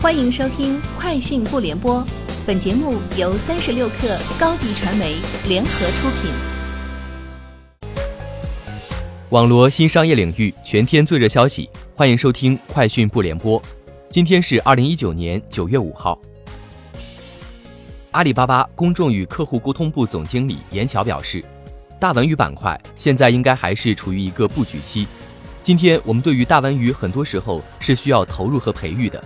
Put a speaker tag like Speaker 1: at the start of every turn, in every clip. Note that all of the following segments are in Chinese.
Speaker 1: 欢迎收听《快讯不联播》，本节目由三十六克高低传媒联合出品。
Speaker 2: 网罗新商业领域全天最热消息，欢迎收听《快讯不联播》。今天是二零一九年九月五号。阿里巴巴公众与客户沟通部总经理严乔表示，大文娱板块现在应该还是处于一个布局期。今天我们对于大文娱很多时候是需要投入和培育的。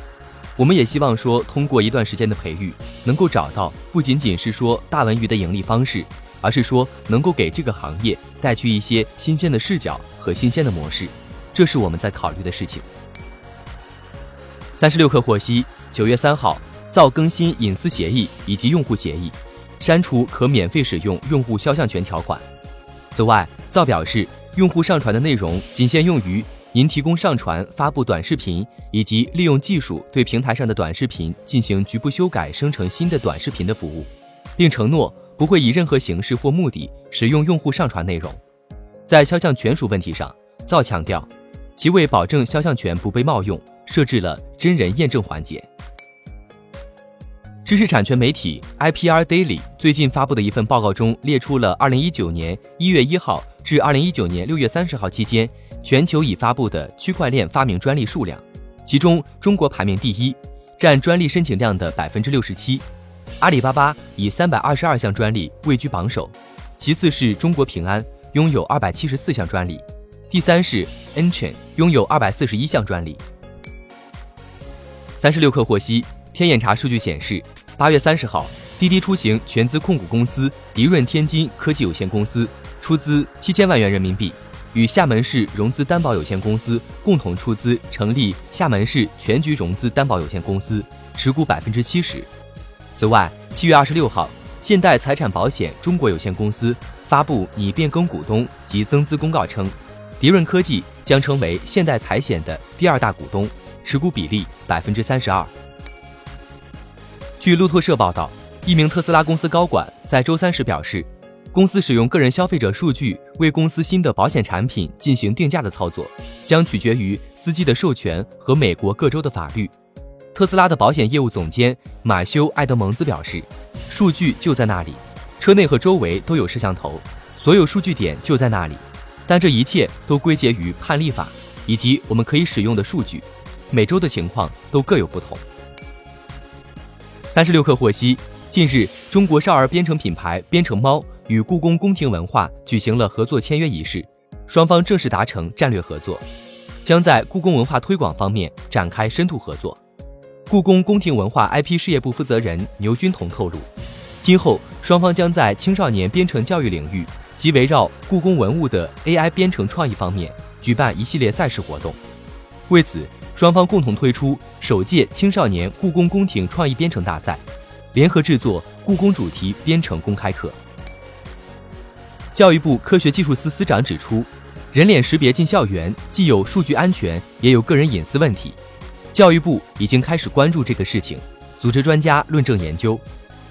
Speaker 2: 我们也希望说，通过一段时间的培育，能够找到不仅仅是说大文娱的盈利方式，而是说能够给这个行业带去一些新鲜的视角和新鲜的模式，这是我们在考虑的事情。三十六氪获悉，九月三号，造更新隐私协议以及用户协议，删除可免费使用用户肖像权条款。此外，造表示，用户上传的内容仅限用于。您提供上传、发布短视频，以及利用技术对平台上的短视频进行局部修改、生成新的短视频的服务，并承诺不会以任何形式或目的使用用户上传内容。在肖像权属问题上，造强调，其为保证肖像权不被冒用，设置了真人验证环节。知识产权媒体 IPR Daily 最近发布的一份报告中列出了2019年1月1号至2019年6月30号期间。全球已发布的区块链发明专利数量，其中中国排名第一，占专利申请量的百分之六十七。阿里巴巴以三百二十二项专利位居榜首，其次是中国平安，拥有二百七十四项专利，第三是 Enchain，拥有二百四十一项专利。三十六氪获悉，天眼查数据显示，八月三十号，滴滴出行全资控股公司迪润天津科技有限公司出资七千万元人民币。与厦门市融资担保有限公司共同出资成立厦门市全局融资担保有限公司，持股百分之七十。此外，七月二十六号，现代财产保险中国有限公司发布拟变更股东及增资公告称，迪润科技将成为现代财险的第二大股东，持股比例百分之三十二。据路透社报道，一名特斯拉公司高管在周三时表示。公司使用个人消费者数据为公司新的保险产品进行定价的操作，将取决于司机的授权和美国各州的法律。特斯拉的保险业务总监马修·埃德蒙兹表示：“数据就在那里，车内和周围都有摄像头，所有数据点就在那里。但这一切都归结于判例法以及我们可以使用的数据。每周的情况都各有不同。”三十六氪获悉，近日中国少儿编程品牌编程猫。与故宫宫廷文化举行了合作签约仪式，双方正式达成战略合作，将在故宫文化推广方面展开深度合作。故宫宫廷文化 IP 事业部负责人牛军彤透露，今后双方将在青少年编程教育领域及围绕故宫文物的 AI 编程创意方面举办一系列赛事活动。为此，双方共同推出首届青少年故宫宫廷创意编程大赛，联合制作故宫主题编程公开课。教育部科学技术司司长指出，人脸识别进校园既有数据安全，也有个人隐私问题。教育部已经开始关注这个事情，组织专家论证研究，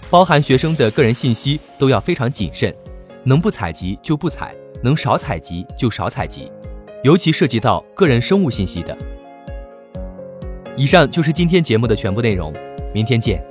Speaker 2: 包含学生的个人信息都要非常谨慎，能不采集就不采，能少采集就少采集，尤其涉及到个人生物信息的。以上就是今天节目的全部内容，明天见。